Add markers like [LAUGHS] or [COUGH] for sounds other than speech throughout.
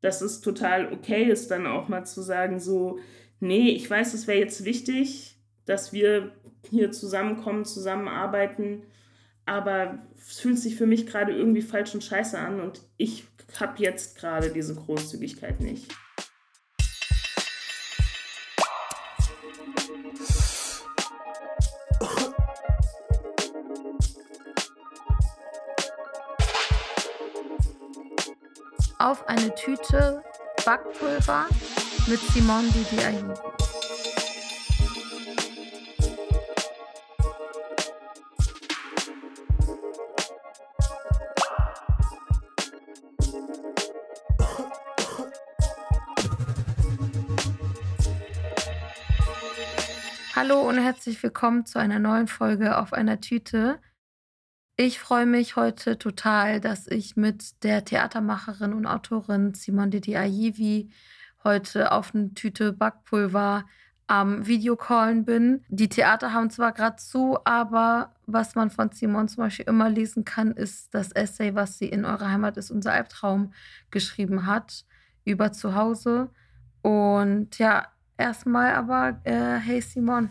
dass es total okay ist, dann auch mal zu sagen, so, nee, ich weiß, es wäre jetzt wichtig, dass wir hier zusammenkommen, zusammenarbeiten, aber es fühlt sich für mich gerade irgendwie falsch und scheiße an und ich habe jetzt gerade diese Großzügigkeit nicht. Auf eine Tüte Backpulver mit Simone Didiaye. Hallo und herzlich willkommen zu einer neuen Folge auf einer Tüte. Ich freue mich heute total, dass ich mit der Theatermacherin und Autorin Simone Didi Ayivi heute auf eine Tüte Backpulver am Videocallen bin. Die Theater haben zwar gerade zu, aber was man von Simone zum Beispiel immer lesen kann, ist das Essay, was sie in eurer Heimat ist, unser Albtraum geschrieben hat, über zu Hause. Und ja, Erstmal aber, äh, hey Simon.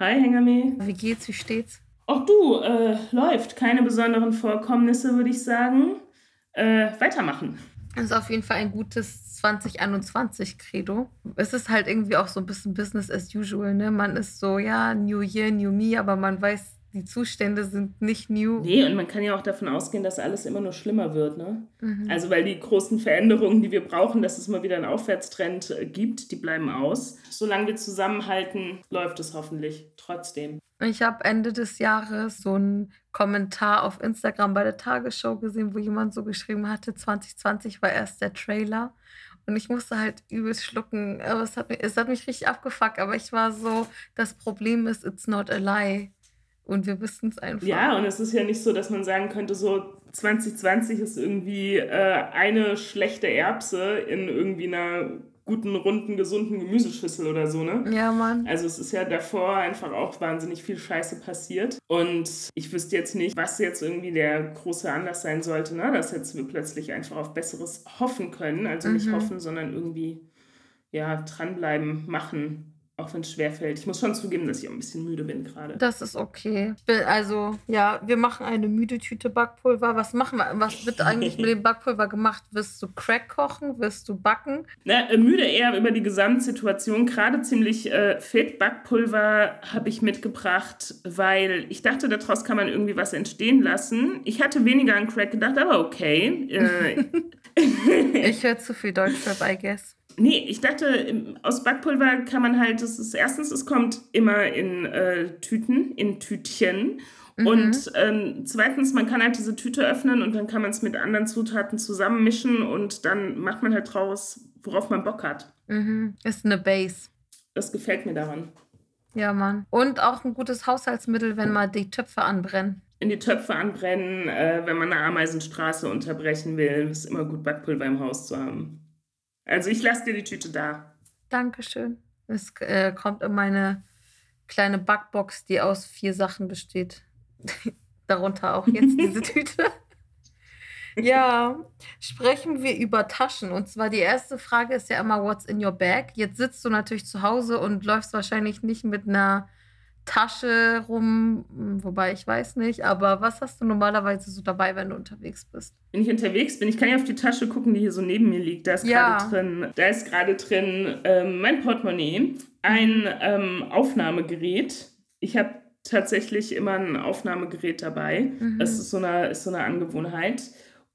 Hi Hengame. Wie geht's, wie steht's? Auch du, äh, läuft. Keine besonderen Vorkommnisse, würde ich sagen. Äh, weitermachen. Das ist auf jeden Fall ein gutes 2021-Credo. Es ist halt irgendwie auch so ein bisschen Business as usual, ne? Man ist so, ja, New Year, New Me, aber man weiß die Zustände sind nicht new. Nee, und man kann ja auch davon ausgehen, dass alles immer nur schlimmer wird. Ne? Mhm. Also, weil die großen Veränderungen, die wir brauchen, dass es mal wieder einen Aufwärtstrend äh, gibt, die bleiben aus. Solange wir zusammenhalten, läuft es hoffentlich trotzdem. Ich habe Ende des Jahres so einen Kommentar auf Instagram bei der Tagesschau gesehen, wo jemand so geschrieben hatte, 2020 war erst der Trailer. Und ich musste halt übelst schlucken. Aber es hat, mich, es hat mich richtig abgefuckt. Aber ich war so, das Problem ist, it's not a lie. Und wir wissen es einfach. Ja, und es ist ja nicht so, dass man sagen könnte, so 2020 ist irgendwie äh, eine schlechte Erbse in irgendwie einer guten, runden, gesunden Gemüseschüssel oder so, ne? Ja, Mann. Also es ist ja davor einfach auch wahnsinnig viel Scheiße passiert. Und ich wüsste jetzt nicht, was jetzt irgendwie der große Anlass sein sollte, ne? Dass jetzt wir plötzlich einfach auf Besseres hoffen können. Also nicht mhm. hoffen, sondern irgendwie, ja, dranbleiben, machen auch wenn es schwerfällt. Ich muss schon zugeben, dass ich auch ein bisschen müde bin gerade. Das ist okay. also, ja, wir machen eine müde Tüte Backpulver. Was machen wir? Was wird eigentlich mit dem Backpulver gemacht? Wirst du Crack kochen? Wirst du backen? Na, äh, müde eher über die Gesamtsituation. Gerade ziemlich äh, fit. Backpulver habe ich mitgebracht, weil ich dachte, daraus kann man irgendwie was entstehen lassen. Ich hatte weniger an Crack gedacht, aber okay. Äh, [LAUGHS] ich höre zu viel Deutschrap, I guess. Nee, ich dachte, aus Backpulver kann man halt, das ist erstens, es kommt immer in äh, Tüten, in Tütchen. Mhm. Und ähm, zweitens, man kann halt diese Tüte öffnen und dann kann man es mit anderen Zutaten zusammenmischen und dann macht man halt draus, worauf man Bock hat. Mhm. Ist eine Base. Das gefällt mir daran. Ja, Mann. Und auch ein gutes Haushaltsmittel, wenn mal die Töpfe anbrennen. In die Töpfe anbrennen, äh, wenn man eine Ameisenstraße unterbrechen will, ist immer gut, Backpulver im Haus zu haben. Also ich lasse dir die Tüte da. Dankeschön. Es äh, kommt in meine kleine Backbox, die aus vier Sachen besteht. [LAUGHS] Darunter auch jetzt diese [LAUGHS] Tüte. ja, sprechen wir über Taschen. Und zwar die erste Frage ist ja immer, what's in your bag? Jetzt sitzt du natürlich zu Hause und läufst wahrscheinlich nicht mit einer Tasche rum, wobei ich weiß nicht, aber was hast du normalerweise so dabei, wenn du unterwegs bist? Wenn ich unterwegs bin, ich kann ja auf die Tasche gucken, die hier so neben mir liegt. Da ist ja. gerade drin, da ist gerade drin ähm, mein Portemonnaie, ein ähm, Aufnahmegerät. Ich habe tatsächlich immer ein Aufnahmegerät dabei. Mhm. Das ist so eine, ist so eine Angewohnheit.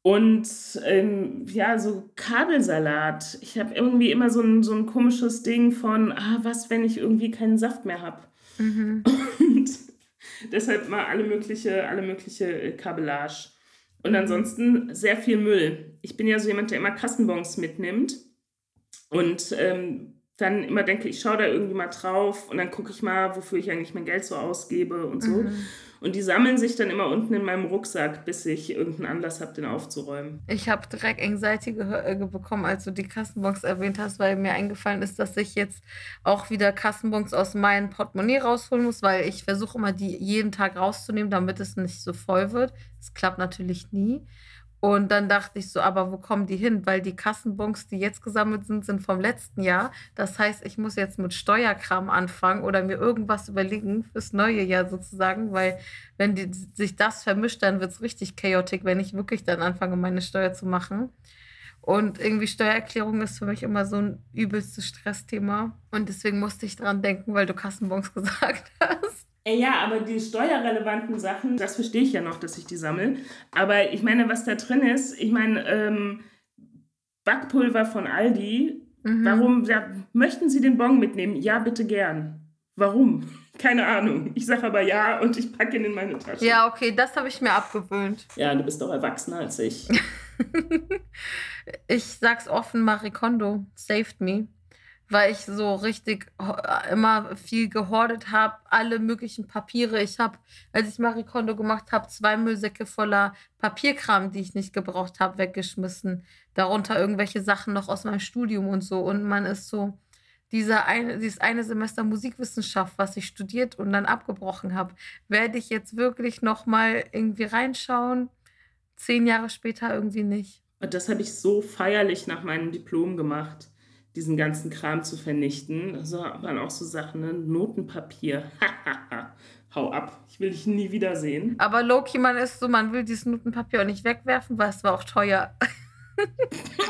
Und ähm, ja, so Kabelsalat. Ich habe irgendwie immer so ein, so ein komisches Ding von, ah, was, wenn ich irgendwie keinen Saft mehr habe. Mhm. Und deshalb mal alle mögliche, alle mögliche Kabellage. Und ansonsten sehr viel Müll. Ich bin ja so jemand, der immer Kassenbons mitnimmt und ähm, dann immer denke, ich schaue da irgendwie mal drauf und dann gucke ich mal, wofür ich eigentlich mein Geld so ausgebe und so. Mhm. Und die sammeln sich dann immer unten in meinem Rucksack, bis ich irgendeinen Anlass habe, den aufzuräumen. Ich habe direkt Anxiety äh, bekommen, als du die Kassenbons erwähnt hast, weil mir eingefallen ist, dass ich jetzt auch wieder Kassenbons aus meinem Portemonnaie rausholen muss, weil ich versuche immer, die jeden Tag rauszunehmen, damit es nicht so voll wird. Das klappt natürlich nie. Und dann dachte ich so, aber wo kommen die hin? Weil die Kassenbons, die jetzt gesammelt sind, sind vom letzten Jahr. Das heißt, ich muss jetzt mit Steuerkram anfangen oder mir irgendwas überlegen fürs neue Jahr sozusagen, weil wenn die, sich das vermischt, dann wird es richtig chaotisch, wenn ich wirklich dann anfange, meine Steuer zu machen. Und irgendwie Steuererklärung ist für mich immer so ein übelstes Stressthema. Und deswegen musste ich dran denken, weil du Kassenbons [LAUGHS] gesagt hast. Ja, aber die steuerrelevanten Sachen, das verstehe ich ja noch, dass ich die sammle. Aber ich meine, was da drin ist, ich meine, ähm, Backpulver von Aldi, mhm. warum ja, möchten Sie den Bon mitnehmen? Ja, bitte gern. Warum? [LAUGHS] Keine Ahnung. Ich sage aber ja und ich packe ihn in meine Tasche. Ja, okay, das habe ich mir abgewöhnt. Ja, du bist doch erwachsener als ich. [LAUGHS] ich sag's offen, Marie Kondo saved me weil ich so richtig immer viel gehortet habe, alle möglichen Papiere. Ich habe, als ich Marie Kondo gemacht habe, zwei Müllsäcke voller Papierkram, die ich nicht gebraucht habe, weggeschmissen. Darunter irgendwelche Sachen noch aus meinem Studium und so. Und man ist so, dieser eine, dieses eine Semester Musikwissenschaft, was ich studiert und dann abgebrochen habe, werde ich jetzt wirklich noch mal irgendwie reinschauen. Zehn Jahre später irgendwie nicht. Das habe ich so feierlich nach meinem Diplom gemacht diesen ganzen Kram zu vernichten. Also waren auch so Sachen, ne? Notenpapier. [LAUGHS] Hau ab, ich will dich nie wiedersehen. Aber Loki, man ist so, man will dieses Notenpapier auch nicht wegwerfen, weil es war auch teuer. [LAUGHS]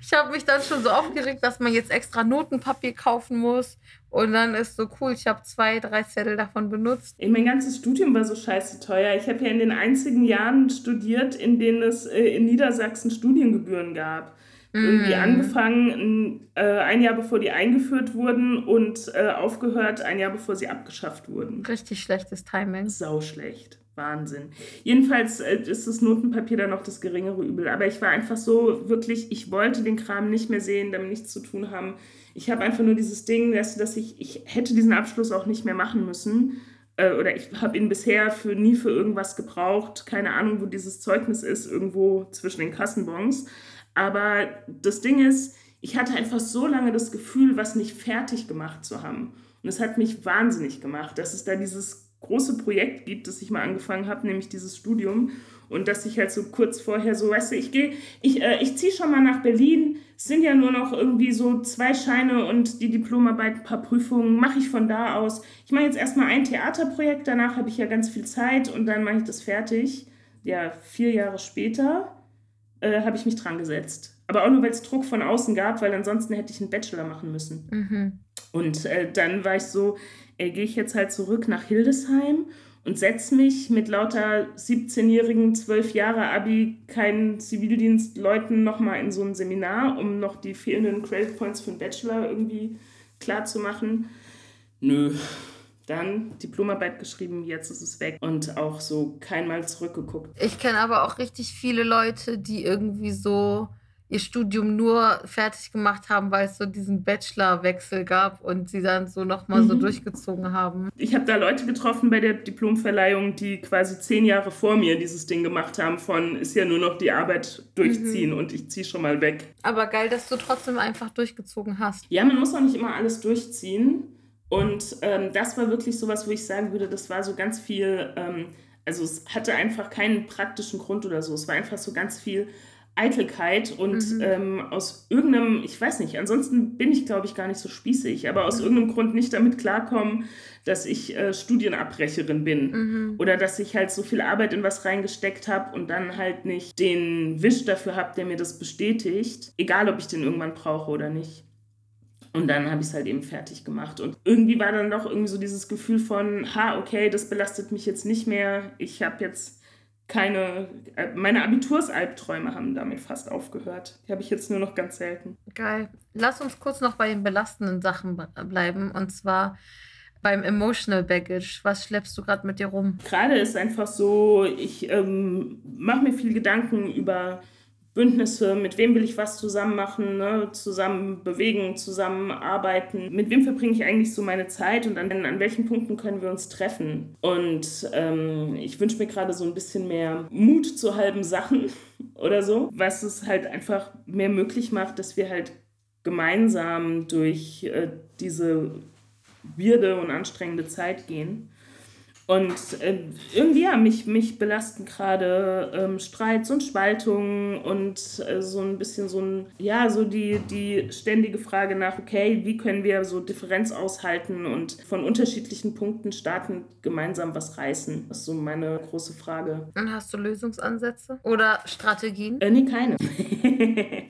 ich habe mich dann schon so aufgeregt, dass man jetzt extra Notenpapier kaufen muss. Und dann ist so cool, ich habe zwei, drei Zettel davon benutzt. Ey, mein ganzes Studium war so scheiße teuer. Ich habe ja in den einzigen Jahren studiert, in denen es äh, in Niedersachsen Studiengebühren gab irgendwie mm. angefangen äh, ein Jahr bevor die eingeführt wurden und äh, aufgehört ein Jahr bevor sie abgeschafft wurden. Richtig schlechtes Timing. Sau schlecht. Wahnsinn. Jedenfalls äh, ist das Notenpapier dann noch das geringere Übel. Aber ich war einfach so wirklich, ich wollte den Kram nicht mehr sehen, damit nichts zu tun haben. Ich habe einfach nur dieses Ding, dass, dass ich, ich hätte diesen Abschluss auch nicht mehr machen müssen. Äh, oder ich habe ihn bisher für nie für irgendwas gebraucht. Keine Ahnung, wo dieses Zeugnis ist, irgendwo zwischen den Kassenbons. Aber das Ding ist, ich hatte einfach so lange das Gefühl, was nicht fertig gemacht zu haben. Und es hat mich wahnsinnig gemacht, dass es da dieses große Projekt gibt, das ich mal angefangen habe, nämlich dieses Studium. Und dass ich halt so kurz vorher so, weißt du, ich gehe, ich, äh, ich ziehe schon mal nach Berlin. Es sind ja nur noch irgendwie so zwei Scheine und die Diplomarbeit, ein paar Prüfungen, mache ich von da aus. Ich mache jetzt erstmal ein Theaterprojekt, danach habe ich ja ganz viel Zeit und dann mache ich das fertig. Ja, vier Jahre später äh, habe ich mich dran gesetzt. Aber auch nur, weil es Druck von außen gab, weil ansonsten hätte ich einen Bachelor machen müssen. Mhm. Und äh, dann war ich so, äh, gehe ich jetzt halt zurück nach Hildesheim und setze mich mit lauter 17-jährigen, 12 Jahre Abi, keinen Zivildienstleuten nochmal in so ein Seminar, um noch die fehlenden Credit Points für einen Bachelor irgendwie klar zu machen. Nö, dann Diplomarbeit geschrieben, jetzt ist es weg und auch so keinmal zurückgeguckt. Ich kenne aber auch richtig viele Leute, die irgendwie so ihr Studium nur fertig gemacht haben, weil es so diesen Bachelorwechsel gab und sie dann so nochmal mhm. so durchgezogen haben. Ich habe da Leute getroffen bei der Diplomverleihung, die quasi zehn Jahre vor mir dieses Ding gemacht haben von ist ja nur noch die Arbeit durchziehen mhm. und ich ziehe schon mal weg. Aber geil, dass du trotzdem einfach durchgezogen hast. Ja, man muss auch nicht immer alles durchziehen. Und ähm, das war wirklich sowas, wo ich sagen würde, das war so ganz viel, ähm, also es hatte einfach keinen praktischen Grund oder so. Es war einfach so ganz viel Eitelkeit und mhm. ähm, aus irgendeinem, ich weiß nicht, ansonsten bin ich, glaube ich, gar nicht so spießig, aber aus mhm. irgendeinem Grund nicht damit klarkommen, dass ich äh, Studienabbrecherin bin mhm. oder dass ich halt so viel Arbeit in was reingesteckt habe und dann halt nicht den Wisch dafür habe, der mir das bestätigt, egal ob ich den irgendwann brauche oder nicht. Und dann habe ich es halt eben fertig gemacht. Und irgendwie war dann doch irgendwie so dieses Gefühl von, ha, okay, das belastet mich jetzt nicht mehr. Ich habe jetzt keine, äh, meine Abitursalbträume haben damit fast aufgehört. Die habe ich jetzt nur noch ganz selten. Geil. Lass uns kurz noch bei den belastenden Sachen bleiben. Und zwar beim Emotional Baggage. Was schleppst du gerade mit dir rum? Gerade ist einfach so, ich ähm, mache mir viel Gedanken über Bündnisse, mit wem will ich was zusammen machen, ne? zusammen bewegen, zusammen arbeiten. Mit wem verbringe ich eigentlich so meine Zeit und an, an welchen Punkten können wir uns treffen? Und ähm, ich wünsche mir gerade so ein bisschen mehr Mut zu halben Sachen [LAUGHS] oder so, was es halt einfach mehr möglich macht, dass wir halt gemeinsam durch äh, diese wirde und anstrengende Zeit gehen. Und äh, irgendwie, ja, mich, mich belasten gerade ähm, Streits und Spaltungen und äh, so ein bisschen so ein, ja, so die, die ständige Frage nach, okay, wie können wir so Differenz aushalten und von unterschiedlichen Punkten starten, gemeinsam was reißen? Das ist so meine große Frage. Und hast du Lösungsansätze oder Strategien? Äh, nee, keine. [LAUGHS]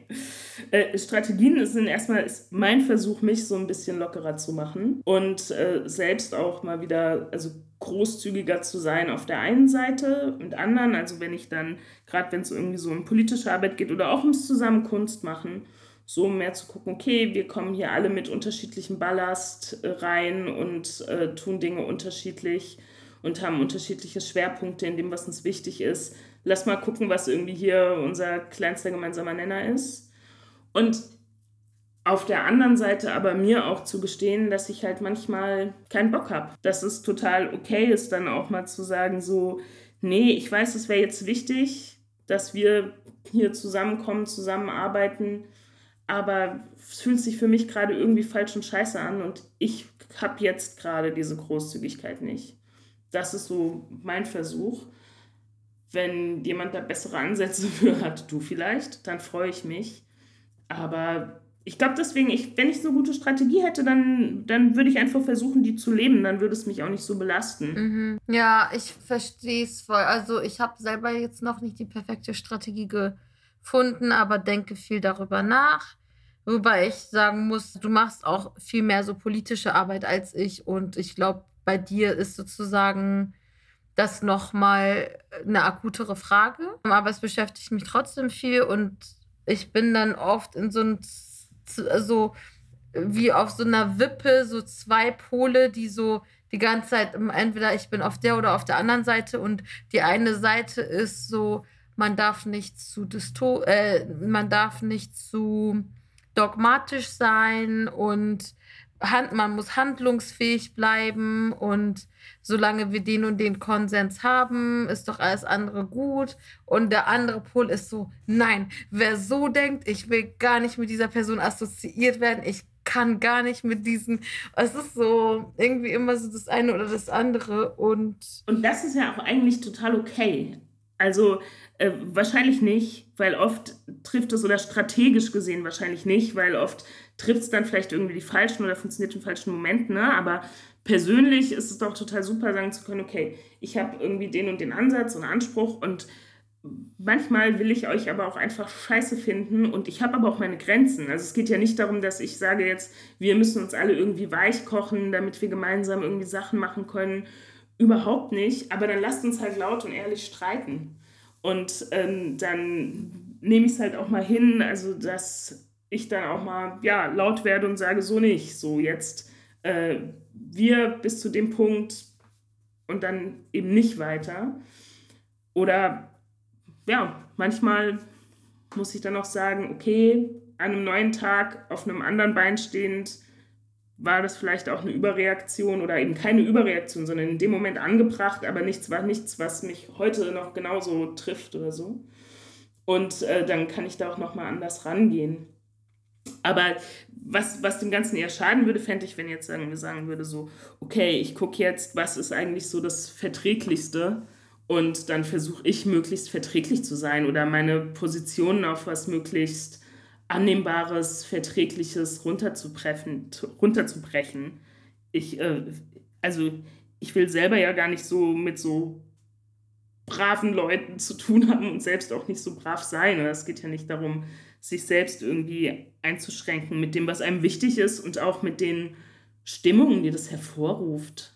Äh, Strategien sind erstmal ist mein Versuch, mich so ein bisschen lockerer zu machen und äh, selbst auch mal wieder, also großzügiger zu sein auf der einen Seite und anderen, also wenn ich dann, gerade wenn es irgendwie so um politische Arbeit geht oder auch ums Zusammenkunst machen, so mehr zu gucken, okay, wir kommen hier alle mit unterschiedlichem Ballast äh, rein und äh, tun Dinge unterschiedlich und haben unterschiedliche Schwerpunkte in dem, was uns wichtig ist. Lass mal gucken, was irgendwie hier unser kleinster gemeinsamer Nenner ist. Und auf der anderen Seite aber mir auch zu gestehen, dass ich halt manchmal keinen Bock habe. Dass es total okay ist, dann auch mal zu sagen, so, nee, ich weiß, es wäre jetzt wichtig, dass wir hier zusammenkommen, zusammenarbeiten, aber es fühlt sich für mich gerade irgendwie falsch und scheiße an und ich habe jetzt gerade diese Großzügigkeit nicht. Das ist so mein Versuch. Wenn jemand da bessere Ansätze [LAUGHS] für hat, du vielleicht, dann freue ich mich. Aber ich glaube deswegen, ich, wenn ich so eine gute Strategie hätte, dann, dann würde ich einfach versuchen, die zu leben. Dann würde es mich auch nicht so belasten. Mhm. Ja, ich verstehe es voll. Also ich habe selber jetzt noch nicht die perfekte Strategie gefunden, aber denke viel darüber nach. Wobei ich sagen muss, du machst auch viel mehr so politische Arbeit als ich. Und ich glaube, bei dir ist sozusagen das nochmal eine akutere Frage. Aber es beschäftigt mich trotzdem viel und ich bin dann oft in so einem so wie auf so einer Wippe, so zwei Pole, die so die ganze Zeit, entweder ich bin auf der oder auf der anderen Seite und die eine Seite ist so, man darf nicht zu dysto äh, man darf nicht zu dogmatisch sein und Hand, man muss handlungsfähig bleiben und solange wir den und den Konsens haben, ist doch alles andere gut. Und der andere Pol ist so, nein, wer so denkt, ich will gar nicht mit dieser Person assoziiert werden, ich kann gar nicht mit diesen, es ist so irgendwie immer so das eine oder das andere und... Und das ist ja auch eigentlich total okay. Also äh, wahrscheinlich nicht, weil oft trifft es oder strategisch gesehen wahrscheinlich nicht, weil oft trifft es dann vielleicht irgendwie die falschen oder funktioniert im falschen Moment, ne? Aber persönlich ist es doch total super, sagen zu können, okay, ich habe irgendwie den und den Ansatz und Anspruch und manchmal will ich euch aber auch einfach scheiße finden und ich habe aber auch meine Grenzen. Also es geht ja nicht darum, dass ich sage jetzt, wir müssen uns alle irgendwie weich kochen, damit wir gemeinsam irgendwie Sachen machen können Überhaupt nicht, aber dann lasst uns halt laut und ehrlich streiten. Und ähm, dann nehme ich es halt auch mal hin, also dass ich dann auch mal ja, laut werde und sage, so nicht, so jetzt äh, wir bis zu dem Punkt und dann eben nicht weiter. Oder ja, manchmal muss ich dann auch sagen, okay, an einem neuen Tag auf einem anderen Bein stehend, war das vielleicht auch eine Überreaktion oder eben keine Überreaktion, sondern in dem Moment angebracht, aber nichts war nichts, was mich heute noch genauso trifft oder so. Und äh, dann kann ich da auch nochmal anders rangehen. Aber was, was dem Ganzen eher schaden würde, fände ich, wenn jetzt sagen sagen würde, so, okay, ich gucke jetzt, was ist eigentlich so das Verträglichste und dann versuche ich möglichst verträglich zu sein oder meine Positionen auf was möglichst Annehmbares, Verträgliches runterzubrechen. runterzubrechen. Ich, äh, also ich will selber ja gar nicht so mit so braven Leuten zu tun haben und selbst auch nicht so brav sein. Es geht ja nicht darum, sich selbst irgendwie einzuschränken mit dem, was einem wichtig ist und auch mit den Stimmungen, die das hervorruft.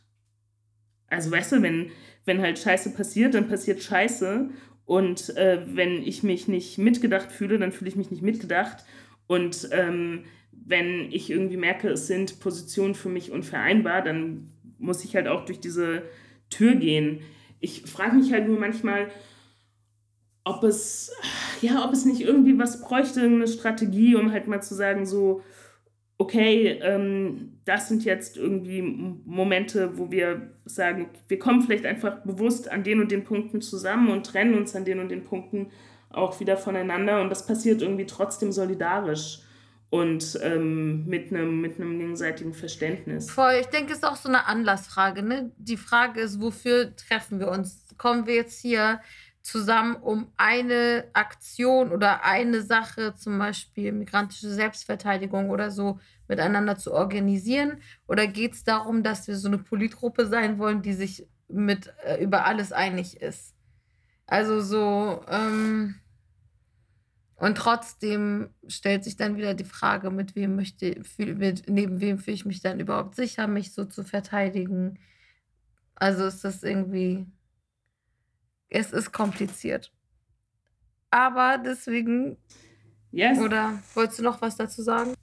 Also weißt du, wenn, wenn halt Scheiße passiert, dann passiert Scheiße und äh, wenn ich mich nicht mitgedacht fühle, dann fühle ich mich nicht mitgedacht. Und ähm, wenn ich irgendwie merke, es sind Positionen für mich unvereinbar, dann muss ich halt auch durch diese Tür gehen. Ich frage mich halt nur manchmal, ob es, ja, ob es nicht irgendwie was bräuchte, eine Strategie, um halt mal zu sagen, so, okay, ähm, das sind jetzt irgendwie Momente, wo wir sagen, wir kommen vielleicht einfach bewusst an den und den Punkten zusammen und trennen uns an den und den Punkten auch wieder voneinander und das passiert irgendwie trotzdem solidarisch. und ähm, mit einem mit gegenseitigen Verständnis. Voll, ich denke, es ist auch so eine Anlassfrage. Ne? Die Frage ist, wofür treffen wir uns? Kommen wir jetzt hier zusammen, um eine Aktion oder eine Sache, zum Beispiel migrantische Selbstverteidigung oder so, miteinander zu organisieren? Oder geht es darum, dass wir so eine Politgruppe sein wollen, die sich mit äh, über alles einig ist? Also so, ähm, und trotzdem stellt sich dann wieder die Frage, mit wem möchte, mit, neben wem fühle ich mich dann überhaupt sicher, mich so zu verteidigen. Also ist das irgendwie es ist kompliziert. Aber deswegen. Yes. Oder wolltest du noch was dazu sagen?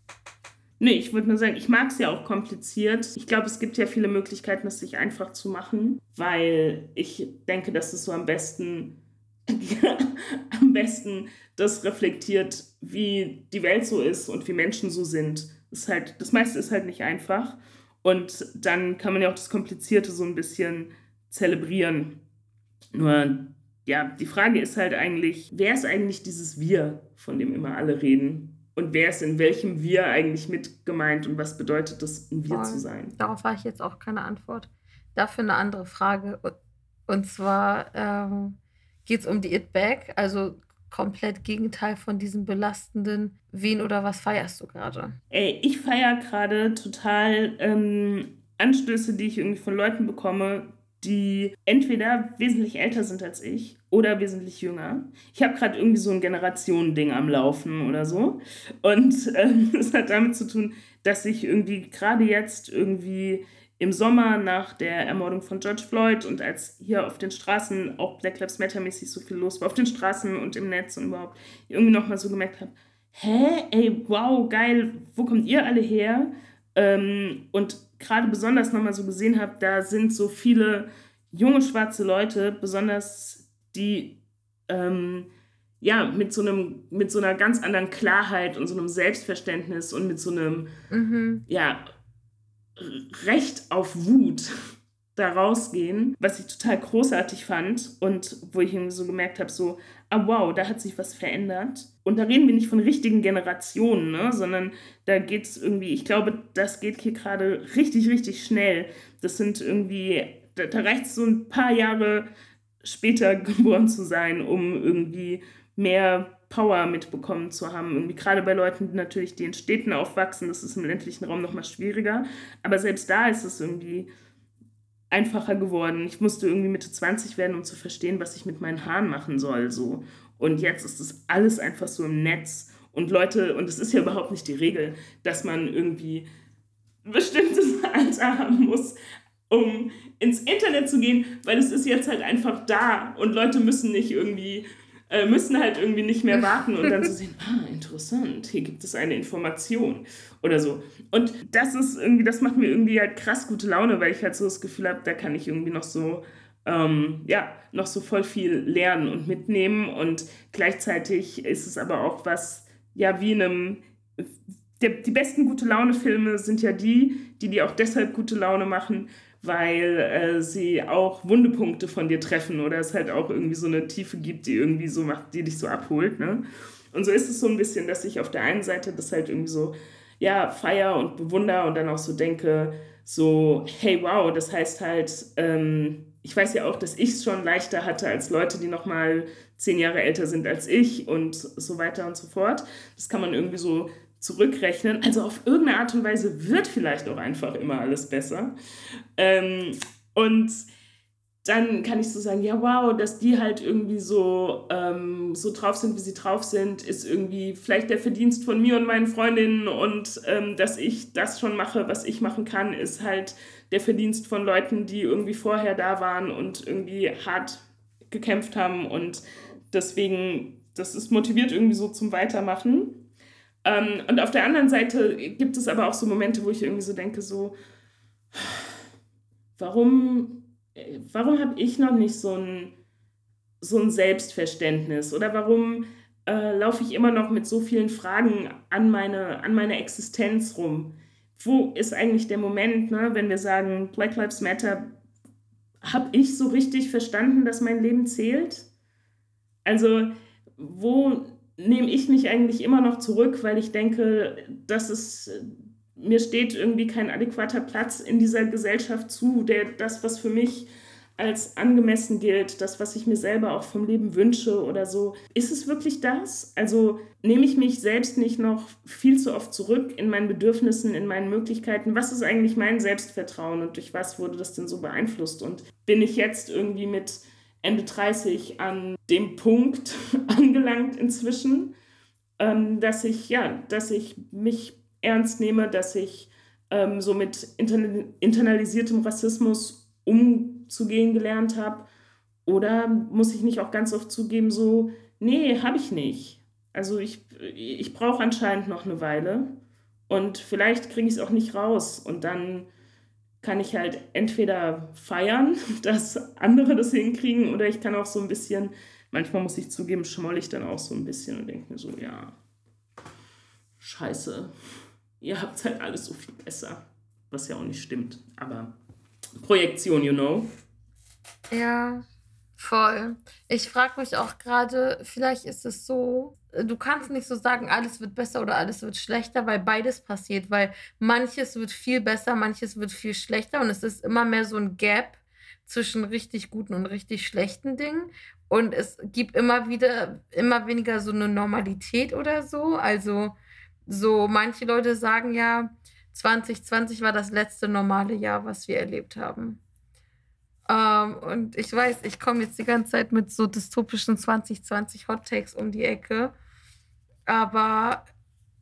Nee, ich würde nur sagen, ich mag es ja auch kompliziert. Ich glaube, es gibt ja viele Möglichkeiten, es sich einfach zu machen, weil ich denke, dass es so am besten, [LAUGHS] am besten das reflektiert, wie die Welt so ist und wie Menschen so sind. Das, ist halt, das meiste ist halt nicht einfach. Und dann kann man ja auch das Komplizierte so ein bisschen zelebrieren. Nur, ja, die Frage ist halt eigentlich, wer ist eigentlich dieses Wir, von dem immer alle reden? Und wer ist in welchem Wir eigentlich mit gemeint und was bedeutet das, ein Wir Voll. zu sein? Darauf war ich jetzt auch keine Antwort. Dafür eine andere Frage. Und zwar ähm, geht es um die It Back, also komplett Gegenteil von diesem belastenden, wen oder was feierst du gerade? Ey, ich feiere gerade total ähm, Anstöße, die ich irgendwie von Leuten bekomme, die entweder wesentlich älter sind als ich oder wesentlich jünger. Ich habe gerade irgendwie so ein Generationending am Laufen oder so. Und ähm, [LAUGHS] es hat damit zu tun, dass ich irgendwie gerade jetzt irgendwie im Sommer nach der Ermordung von George Floyd und als hier auf den Straßen auch Black Lives Matter mäßig so viel los war, auf den Straßen und im Netz und überhaupt, irgendwie nochmal so gemerkt habe, hä, ey, wow, geil, wo kommt ihr alle her? Ähm, und gerade besonders nochmal so gesehen habe, da sind so viele junge schwarze Leute, besonders die ähm, ja mit so einem mit so einer ganz anderen Klarheit und so einem Selbstverständnis und mit so einem mhm. ja Recht auf Wut da rausgehen, was ich total großartig fand und wo ich irgendwie so gemerkt habe, so, ah wow, da hat sich was verändert. Und da reden wir nicht von richtigen Generationen, ne? sondern da geht es irgendwie, ich glaube, das geht hier gerade richtig, richtig schnell. Das sind irgendwie, da, da reicht es so ein paar Jahre später [LAUGHS] geboren zu sein, um irgendwie mehr Power mitbekommen zu haben. Irgendwie gerade bei Leuten, die natürlich, die in Städten aufwachsen, das ist im ländlichen Raum nochmal schwieriger. Aber selbst da ist es irgendwie einfacher geworden. Ich musste irgendwie Mitte 20 werden, um zu verstehen, was ich mit meinen Haaren machen soll. So. Und jetzt ist das alles einfach so im Netz. Und Leute, und es ist ja überhaupt nicht die Regel, dass man irgendwie ein bestimmtes [LAUGHS] Alter haben muss, um ins Internet zu gehen, weil es ist jetzt halt einfach da und Leute müssen nicht irgendwie äh, müssen halt irgendwie nicht mehr warten und dann so [LAUGHS] sehen, ah, interessant, hier gibt es eine Information oder so. Und das ist irgendwie, das macht mir irgendwie halt krass gute Laune, weil ich halt so das Gefühl habe, da kann ich irgendwie noch so, ähm, ja, noch so voll viel lernen und mitnehmen und gleichzeitig ist es aber auch was, ja, wie in einem, der, die besten gute Laune-Filme sind ja die, die dir auch deshalb gute Laune machen, weil äh, sie auch Wundepunkte von dir treffen oder es halt auch irgendwie so eine Tiefe gibt, die irgendwie so macht, die dich so abholt. Ne? Und so ist es so ein bisschen, dass ich auf der einen Seite das halt irgendwie so, ja, feier und bewunder und dann auch so denke, so, hey, wow, das heißt halt, ähm, ich weiß ja auch, dass ich es schon leichter hatte als Leute, die nochmal zehn Jahre älter sind als ich und so weiter und so fort. Das kann man irgendwie so zurückrechnen. Also auf irgendeine Art und Weise wird vielleicht auch einfach immer alles besser. Ähm, und dann kann ich so sagen, ja, wow, dass die halt irgendwie so, ähm, so drauf sind, wie sie drauf sind, ist irgendwie vielleicht der Verdienst von mir und meinen Freundinnen und ähm, dass ich das schon mache, was ich machen kann, ist halt der Verdienst von Leuten, die irgendwie vorher da waren und irgendwie hart gekämpft haben und deswegen, das ist motiviert irgendwie so zum Weitermachen. Ähm, und auf der anderen Seite gibt es aber auch so Momente, wo ich irgendwie so denke, so, warum, warum habe ich noch nicht so ein, so ein Selbstverständnis? Oder warum äh, laufe ich immer noch mit so vielen Fragen an meine, an meine Existenz rum? Wo ist eigentlich der Moment, ne, wenn wir sagen, Black Lives Matter, habe ich so richtig verstanden, dass mein Leben zählt? Also, wo nehme ich mich eigentlich immer noch zurück, weil ich denke, dass es mir steht irgendwie kein adäquater Platz in dieser Gesellschaft zu, der das, was für mich als angemessen gilt, das, was ich mir selber auch vom Leben wünsche oder so. Ist es wirklich das? Also nehme ich mich selbst nicht noch viel zu oft zurück in meinen Bedürfnissen, in meinen Möglichkeiten? Was ist eigentlich mein Selbstvertrauen und durch was wurde das denn so beeinflusst? Und bin ich jetzt irgendwie mit Ende 30 an dem Punkt [LAUGHS] angelangt inzwischen, ähm, dass ich, ja, dass ich mich ernst nehme, dass ich ähm, so mit internalisiertem Rassismus um umzugehen gelernt habe? Oder muss ich nicht auch ganz oft zugeben, so, nee, habe ich nicht. Also ich, ich brauche anscheinend noch eine Weile und vielleicht kriege ich es auch nicht raus und dann kann ich halt entweder feiern, [LAUGHS] dass andere das hinkriegen oder ich kann auch so ein bisschen, manchmal muss ich zugeben, schmoll ich dann auch so ein bisschen und denke mir so, ja, scheiße, ihr habt halt alles so viel besser, was ja auch nicht stimmt, aber Projektion, you know. Ja, voll. Ich frage mich auch gerade, vielleicht ist es so, du kannst nicht so sagen, alles wird besser oder alles wird schlechter, weil beides passiert, weil manches wird viel besser, manches wird viel schlechter und es ist immer mehr so ein Gap zwischen richtig guten und richtig schlechten Dingen und es gibt immer wieder immer weniger so eine Normalität oder so, also so manche Leute sagen ja, 2020 war das letzte normale Jahr, was wir erlebt haben. Ähm, und ich weiß, ich komme jetzt die ganze Zeit mit so dystopischen 2020 Hot Takes um die Ecke. Aber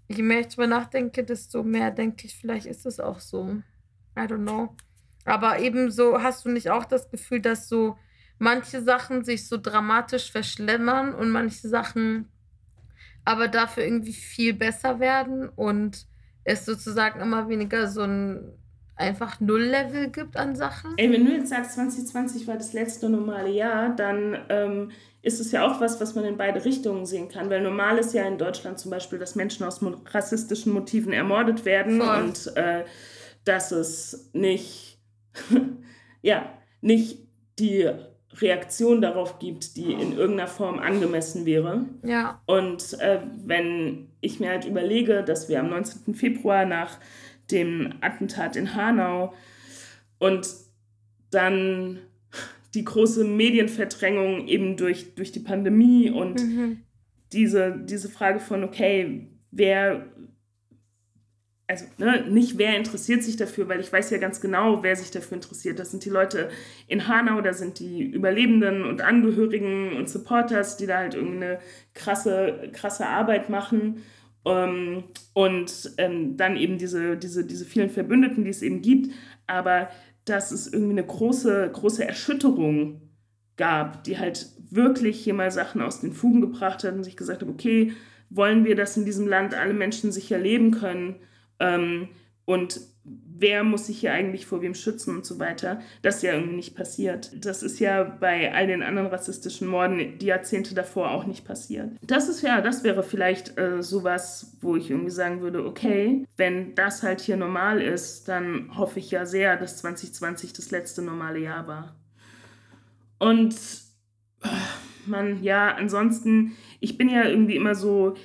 je mehr ich drüber nachdenke, desto mehr denke ich, vielleicht ist es auch so. I don't know. Aber ebenso hast du nicht auch das Gefühl, dass so manche Sachen sich so dramatisch verschlemmern und manche Sachen aber dafür irgendwie viel besser werden und es sozusagen immer weniger so ein einfach Null-Level gibt an Sachen? Ey, wenn du jetzt sagst, 2020 war das letzte normale Jahr, dann ähm, ist es ja auch was, was man in beide Richtungen sehen kann. Weil normal ist ja in Deutschland zum Beispiel, dass Menschen aus rassistischen Motiven ermordet werden Voll. und äh, dass es nicht, [LAUGHS] ja, nicht die Reaktion darauf gibt, die in irgendeiner Form angemessen wäre. Ja. Und äh, wenn ich mir halt überlege, dass wir am 19. Februar nach dem Attentat in Hanau und dann die große Medienverdrängung eben durch, durch die Pandemie und mhm. diese, diese Frage von, okay, wer, also ne, nicht wer interessiert sich dafür, weil ich weiß ja ganz genau, wer sich dafür interessiert. Das sind die Leute in Hanau, da sind die Überlebenden und Angehörigen und Supporters, die da halt irgendeine krasse, krasse Arbeit machen. Ähm, und ähm, dann eben diese, diese, diese vielen Verbündeten, die es eben gibt, aber dass es irgendwie eine große, große Erschütterung gab, die halt wirklich hier mal Sachen aus den Fugen gebracht hat und sich gesagt hat, okay, wollen wir, dass in diesem Land alle Menschen sicher leben können? Ähm, und wer muss sich hier eigentlich vor wem schützen und so weiter, das ist ja irgendwie nicht passiert. Das ist ja bei all den anderen rassistischen Morden die Jahrzehnte davor auch nicht passiert. Das ist ja, das wäre vielleicht äh, sowas, wo ich irgendwie sagen würde, okay, wenn das halt hier normal ist, dann hoffe ich ja sehr, dass 2020 das letzte normale Jahr war. Und äh, man, ja, ansonsten, ich bin ja irgendwie immer so,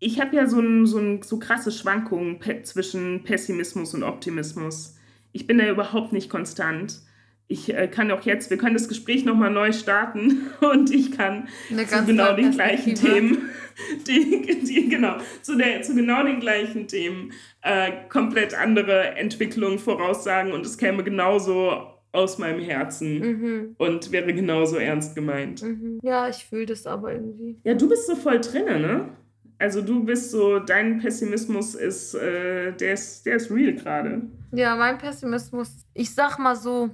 ich habe ja so, ein, so, ein, so krasse Schwankungen pe zwischen Pessimismus und Optimismus. Ich bin da überhaupt nicht konstant. Ich äh, kann auch jetzt, wir können das Gespräch nochmal neu starten [LAUGHS] und ich kann zu genau den gleichen Themen, [LAUGHS] die, die, genau, zu, der, zu genau den gleichen Themen äh, komplett andere Entwicklungen voraussagen und es käme genauso aus meinem Herzen mhm. und wäre genauso ernst gemeint. Mhm. Ja, ich fühle das aber irgendwie. Ja, du bist so voll drinne, ne? Also du bist so, dein Pessimismus ist, äh, der ist, der ist real gerade. Ja, mein Pessimismus, ich sag mal so,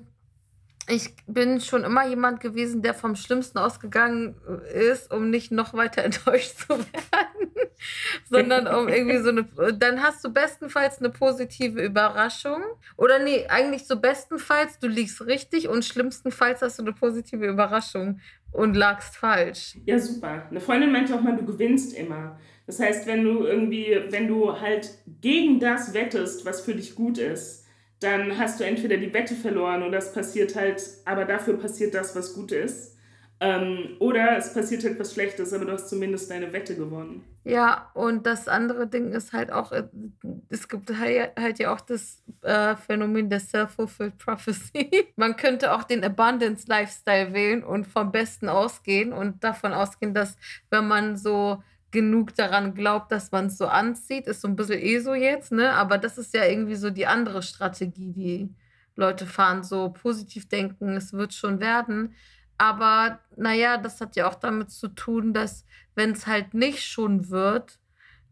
ich bin schon immer jemand gewesen, der vom Schlimmsten ausgegangen ist, um nicht noch weiter [LAUGHS] enttäuscht zu werden, [LAUGHS] sondern um irgendwie so eine, dann hast du bestenfalls eine positive Überraschung. Oder nee, eigentlich so bestenfalls, du liegst richtig und schlimmstenfalls hast du eine positive Überraschung und lagst falsch. Ja, super. Eine Freundin meinte auch mal, du gewinnst immer. Das heißt, wenn du irgendwie, wenn du halt gegen das wettest, was für dich gut ist, dann hast du entweder die Wette verloren oder es passiert halt, aber dafür passiert das, was gut ist. Ähm, oder es passiert etwas Schlechtes, aber du hast zumindest deine Wette gewonnen. Ja, und das andere Ding ist halt auch, äh, es gibt halt ja auch das äh, Phänomen der Self-Fulfilled Prophecy. [LAUGHS] Man könnte auch den Abundance Lifestyle wählen und vom Besten ausgehen und davon ausgehen, dass wenn man so genug daran glaubt, dass man es so anzieht, ist so ein bisschen eh so jetzt, ne? Aber das ist ja irgendwie so die andere Strategie, die Leute fahren, so positiv denken, es wird schon werden. Aber naja, das hat ja auch damit zu tun, dass wenn es halt nicht schon wird,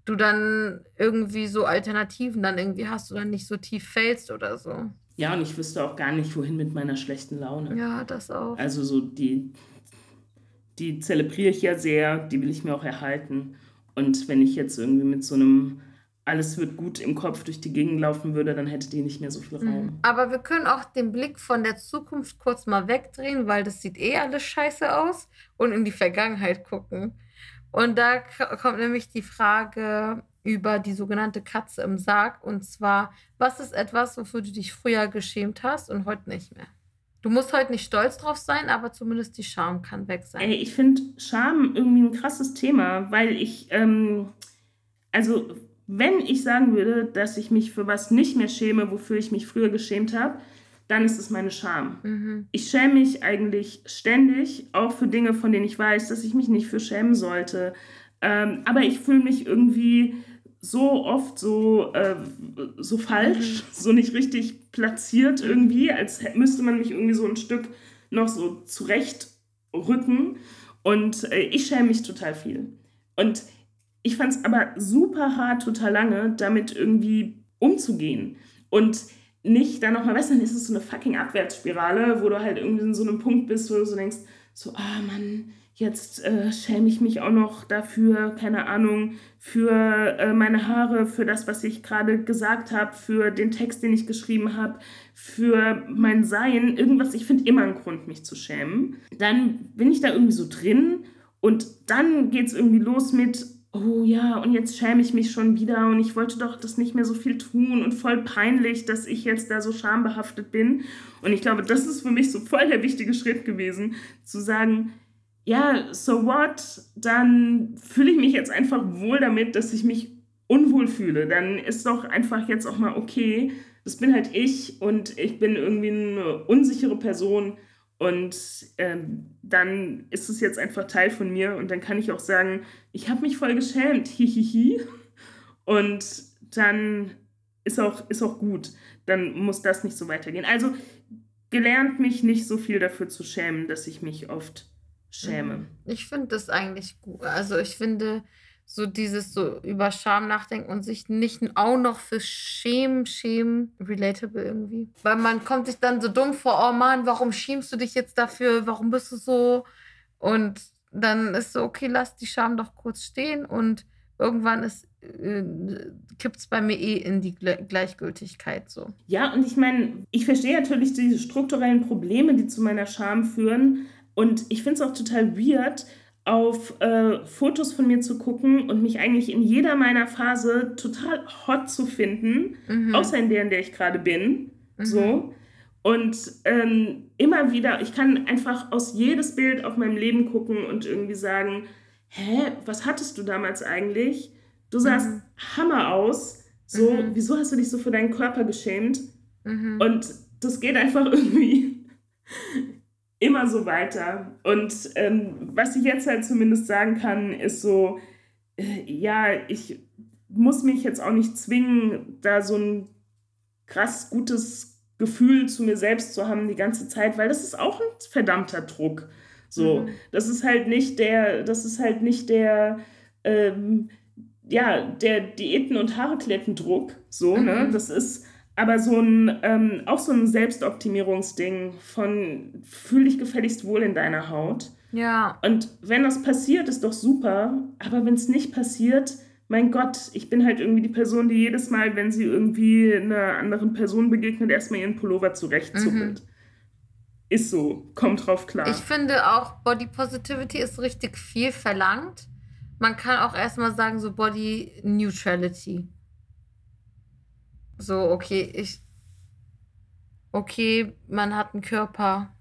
du dann irgendwie so Alternativen dann irgendwie hast oder nicht so tief fällst oder so. Ja, und ich wüsste auch gar nicht, wohin mit meiner schlechten Laune. Ja, das auch. Also so die, die zelebriere ich ja sehr, die will ich mir auch erhalten. Und wenn ich jetzt irgendwie mit so einem alles wird gut im Kopf durch die Gegend laufen würde, dann hätte die nicht mehr so viel mhm. Raum. Aber wir können auch den Blick von der Zukunft kurz mal wegdrehen, weil das sieht eh alles scheiße aus und in die Vergangenheit gucken. Und da kommt nämlich die Frage über die sogenannte Katze im Sarg. Und zwar, was ist etwas, wofür du dich früher geschämt hast und heute nicht mehr? Du musst heute nicht stolz drauf sein, aber zumindest die Scham kann weg sein. Ey, ich finde Scham irgendwie ein krasses Thema, weil ich, ähm, also wenn ich sagen würde, dass ich mich für was nicht mehr schäme, wofür ich mich früher geschämt habe, dann ist es meine Scham. Mhm. Ich schäme mich eigentlich ständig, auch für Dinge, von denen ich weiß, dass ich mich nicht für schämen sollte. Ähm, aber ich fühle mich irgendwie so oft so, äh, so falsch, mhm. so nicht richtig platziert irgendwie, als müsste man mich irgendwie so ein Stück noch so zurechtrücken. Und äh, ich schäme mich total viel. Und ich fand es aber super hart, total lange, damit irgendwie umzugehen. Und nicht dann nochmal, weißt du, dann ist es so eine fucking Abwärtsspirale, wo du halt irgendwie in so einem Punkt bist, wo du so denkst, so, ah Mann, jetzt äh, schäme ich mich auch noch dafür, keine Ahnung, für äh, meine Haare, für das, was ich gerade gesagt habe, für den Text, den ich geschrieben habe, für mein Sein, irgendwas, ich finde immer einen Grund, mich zu schämen. Dann bin ich da irgendwie so drin und dann geht es irgendwie los mit, oh ja, und jetzt schäme ich mich schon wieder und ich wollte doch das nicht mehr so viel tun und voll peinlich, dass ich jetzt da so schambehaftet bin. Und ich glaube, das ist für mich so voll der wichtige Schritt gewesen, zu sagen, ja, so what, dann fühle ich mich jetzt einfach wohl damit, dass ich mich unwohl fühle. Dann ist doch einfach jetzt auch mal okay, das bin halt ich und ich bin irgendwie eine unsichere Person und ähm, dann ist es jetzt einfach Teil von mir und dann kann ich auch sagen, ich habe mich voll geschämt, hihihi. Und dann ist auch, ist auch gut. Dann muss das nicht so weitergehen. Also gelernt, mich nicht so viel dafür zu schämen, dass ich mich oft schäme. Mhm. Ich finde das eigentlich gut. Also ich finde, so dieses so über Scham nachdenken und sich nicht auch noch für Schämen schämen, relatable irgendwie. Weil man kommt sich dann so dumm vor, oh Mann, warum schämst du dich jetzt dafür, warum bist du so? Und dann ist so, okay, lass die Scham doch kurz stehen und irgendwann ist äh, kippt es bei mir eh in die Gleichgültigkeit so. Ja, und ich meine, ich verstehe natürlich diese strukturellen Probleme, die zu meiner Scham führen. Und ich finde es auch total weird, auf äh, Fotos von mir zu gucken und mich eigentlich in jeder meiner Phase total hot zu finden, mhm. außer in der, in der ich gerade bin. Mhm. So. Und ähm, immer wieder, ich kann einfach aus jedes Bild auf meinem Leben gucken und irgendwie sagen, hä, was hattest du damals eigentlich? Du sahst mhm. Hammer aus. So, mhm. wieso hast du dich so für deinen Körper geschämt? Mhm. Und das geht einfach [LAUGHS] irgendwie immer so weiter. Und ähm, was ich jetzt halt zumindest sagen kann, ist so, äh, ja, ich muss mich jetzt auch nicht zwingen, da so ein krass gutes Gefühl zu mir selbst zu haben die ganze Zeit, weil das ist auch ein verdammter Druck. So, mhm. das ist halt nicht der, das ist halt nicht der, ähm, ja, der Diäten- und Haareklettendruck. So, ne? mhm. ne? Das ist aber so ein, ähm, auch so ein Selbstoptimierungsding von fühl dich gefälligst wohl in deiner Haut. Ja. Und wenn das passiert, ist doch super. Aber wenn es nicht passiert, mein Gott, ich bin halt irgendwie die Person, die jedes Mal, wenn sie irgendwie einer anderen Person begegnet, erstmal ihren Pullover zurechtzuppelt. Mhm. Ist so, kommt drauf klar. Ich finde auch, Body Positivity ist richtig viel verlangt. Man kann auch erstmal sagen, so Body Neutrality. So, okay, ich. Okay, man hat einen Körper.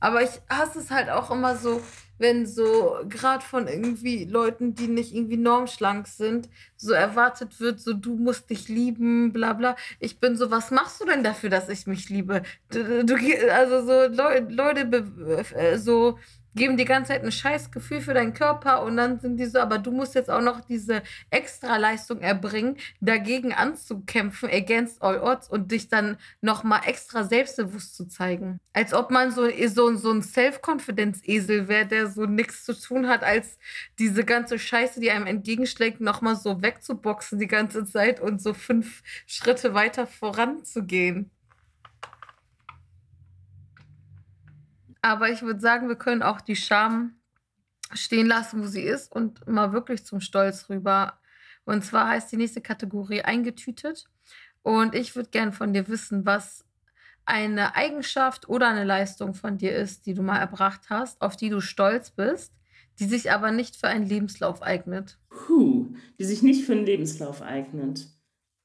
Aber ich hasse es halt auch immer so, wenn so gerade von irgendwie Leuten, die nicht irgendwie normschlank sind, so erwartet wird, so du musst dich lieben, bla bla. Ich bin so, was machst du denn dafür, dass ich mich liebe? Du, du also so Leute, Leute äh, so geben die ganze Zeit ein scheiß Gefühl für deinen Körper und dann sind die so, aber du musst jetzt auch noch diese Extraleistung erbringen, dagegen anzukämpfen, against all odds und dich dann nochmal extra selbstbewusst zu zeigen. Als ob man so, so, so ein Self-Confidence-Esel wäre, der so nichts zu tun hat, als diese ganze Scheiße, die einem entgegenschlägt, nochmal so wegzuboxen die ganze Zeit und so fünf Schritte weiter voranzugehen. Aber ich würde sagen, wir können auch die Scham stehen lassen, wo sie ist und mal wirklich zum Stolz rüber. Und zwar heißt die nächste Kategorie eingetütet. Und ich würde gerne von dir wissen, was eine Eigenschaft oder eine Leistung von dir ist, die du mal erbracht hast, auf die du stolz bist, die sich aber nicht für einen Lebenslauf eignet. Puh, die sich nicht für einen Lebenslauf eignet.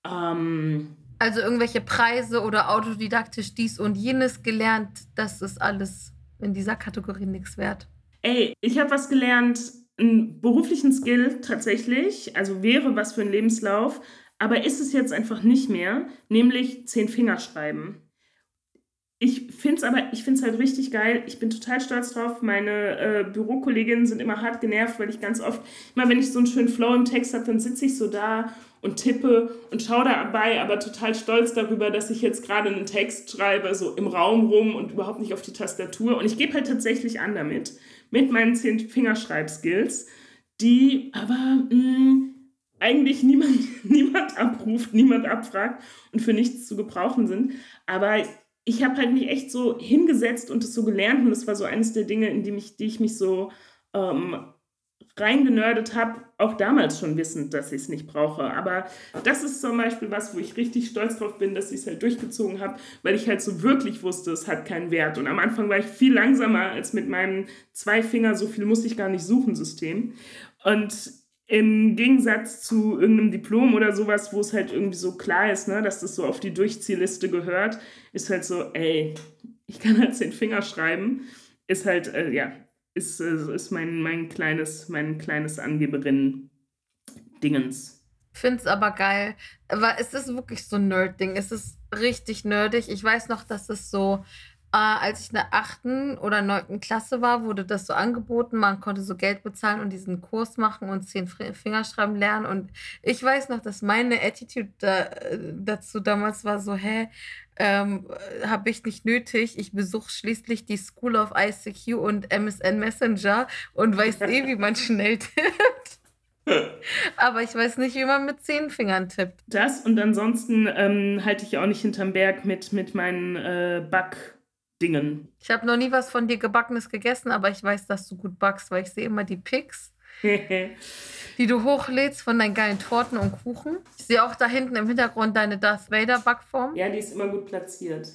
Ähm, also irgendwelche Preise oder autodidaktisch dies und jenes gelernt, das ist alles in dieser Kategorie nichts wert. Ey, ich habe was gelernt, einen beruflichen Skill tatsächlich, also wäre was für einen Lebenslauf, aber ist es jetzt einfach nicht mehr, nämlich zehn Finger schreiben. Ich finde es aber, ich finde halt richtig geil. Ich bin total stolz drauf. Meine äh, Bürokolleginnen sind immer hart genervt, weil ich ganz oft, immer wenn ich so einen schönen Flow im Text habe, dann sitze ich so da und tippe und schaue dabei, aber total stolz darüber, dass ich jetzt gerade einen Text schreibe, so im Raum rum und überhaupt nicht auf die Tastatur. Und ich gebe halt tatsächlich an damit, mit meinen zehn Fingerschreibskills, die aber mh, mm, eigentlich niemand, [LAUGHS] niemand abruft, niemand abfragt und für nichts zu gebrauchen sind. Aber ich habe halt mich echt so hingesetzt und es so gelernt und das war so eines der Dinge, in die, mich, die ich mich so ähm, reingenördet habe, auch damals schon wissend, dass ich es nicht brauche. Aber das ist zum Beispiel was, wo ich richtig stolz drauf bin, dass ich es halt durchgezogen habe, weil ich halt so wirklich wusste, es hat keinen Wert. Und am Anfang war ich viel langsamer als mit meinem zwei Finger, so viel musste ich gar nicht suchen System. Und im Gegensatz zu irgendeinem Diplom oder sowas, wo es halt irgendwie so klar ist, ne, dass das so auf die Durchziehliste gehört, ist halt so, ey, ich kann halt zehn Finger schreiben, ist halt, äh, ja, ist, äh, ist mein, mein kleines, mein kleines Angeberin-Dingens. Finde es aber geil. Aber es ist wirklich so ein Nerd-Ding. Es ist richtig nerdig. Ich weiß noch, dass es so äh, als ich in der achten oder neunten Klasse war, wurde das so angeboten. Man konnte so Geld bezahlen und diesen Kurs machen und zehn Fingerschreiben lernen. Und ich weiß noch, dass meine Attitude da, äh, dazu damals war so, hä, ähm, habe ich nicht nötig. Ich besuche schließlich die School of ICQ und MSN Messenger und weiß eh, wie man [LAUGHS] schnell tippt. Aber ich weiß nicht, wie man mit zehn Fingern tippt. Das und ansonsten ähm, halte ich auch nicht hinterm Berg mit, mit meinen äh, Back- Dingen. Ich habe noch nie was von dir gebackenes gegessen, aber ich weiß, dass du gut backst, weil ich sehe immer die Pics, [LAUGHS] die du hochlädst von deinen geilen Torten und Kuchen. Ich sehe auch da hinten im Hintergrund deine Darth Vader Backform. Ja, die ist immer gut platziert.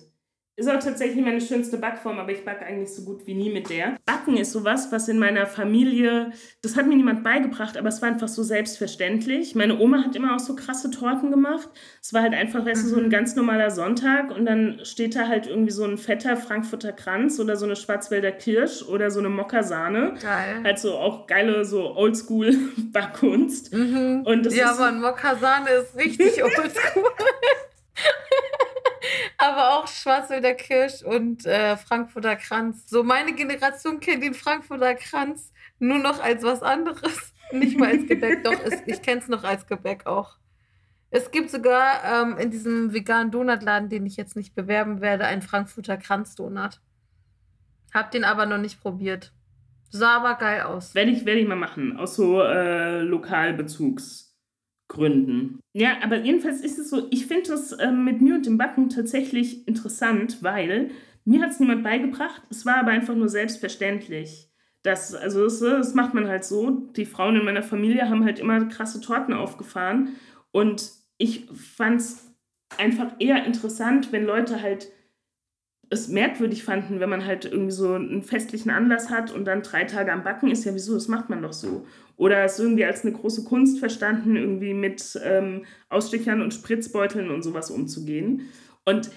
Ist auch tatsächlich meine schönste Backform, aber ich backe eigentlich so gut wie nie mit der. Backen ist sowas, was in meiner Familie, das hat mir niemand beigebracht, aber es war einfach so selbstverständlich. Meine Oma hat immer auch so krasse Torten gemacht. Es war halt einfach, weißt du, so ein mhm. ganz normaler Sonntag und dann steht da halt irgendwie so ein fetter Frankfurter Kranz oder so eine Schwarzwälder Kirsch oder so eine Mokka-Sahne. Geil. Halt so auch geile, so Oldschool-Backkunst. [LAUGHS] Mhm. ja, aber ein Mokka-Sahne ist richtig [LAUGHS] oldschool. Aber auch Schwarzwälder Kirsch und äh, Frankfurter Kranz. So meine Generation kennt den Frankfurter Kranz nur noch als was anderes. [LAUGHS] Nicht mal als Gebäck, doch, es, ich kenne es noch als Gebäck auch. Es gibt sogar ähm, in diesem veganen Donutladen, den ich jetzt nicht bewerben werde, einen Frankfurter Kranzdonut. Hab den aber noch nicht probiert. Sah aber geil aus. Werde ich, werde ich mal machen. Aus so äh, Lokalbezugs. Gründen. Ja, aber jedenfalls ist es so, ich finde das äh, mit mir und dem Backen tatsächlich interessant, weil mir hat es niemand beigebracht, es war aber einfach nur selbstverständlich. Das, also das, das macht man halt so. Die Frauen in meiner Familie haben halt immer krasse Torten aufgefahren und ich fand es einfach eher interessant, wenn Leute halt es merkwürdig fanden, wenn man halt irgendwie so einen festlichen Anlass hat und dann drei Tage am Backen ist, ja wieso, das macht man doch so. Oder es irgendwie als eine große Kunst verstanden, irgendwie mit ähm, Ausstichern und Spritzbeuteln und sowas umzugehen. Und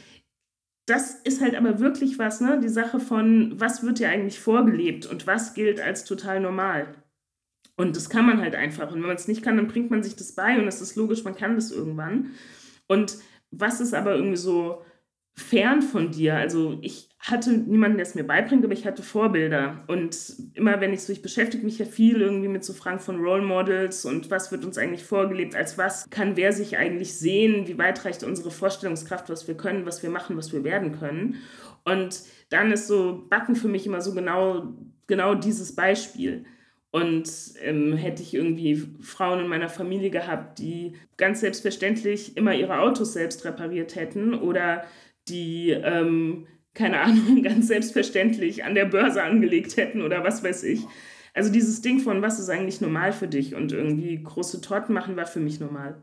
das ist halt aber wirklich was, ne? Die Sache von, was wird dir eigentlich vorgelebt und was gilt als total normal. Und das kann man halt einfach. Und wenn man es nicht kann, dann bringt man sich das bei und es ist logisch, man kann das irgendwann. Und was ist aber irgendwie so fern von dir? Also ich hatte niemanden, der es mir beibringt, aber ich hatte Vorbilder. Und immer wenn ich so, ich beschäftige mich ja viel irgendwie mit so Fragen von Role Models und was wird uns eigentlich vorgelebt, als was kann wer sich eigentlich sehen, wie weit reicht unsere Vorstellungskraft, was wir können, was wir machen, was wir werden können. Und dann ist so Backen für mich immer so genau, genau dieses Beispiel. Und ähm, hätte ich irgendwie Frauen in meiner Familie gehabt, die ganz selbstverständlich immer ihre Autos selbst repariert hätten oder die, ähm, keine Ahnung, [LAUGHS] ganz selbstverständlich an der Börse angelegt hätten oder was weiß ich. Also dieses Ding von, was ist eigentlich normal für dich? Und irgendwie große Torten machen war für mich normal.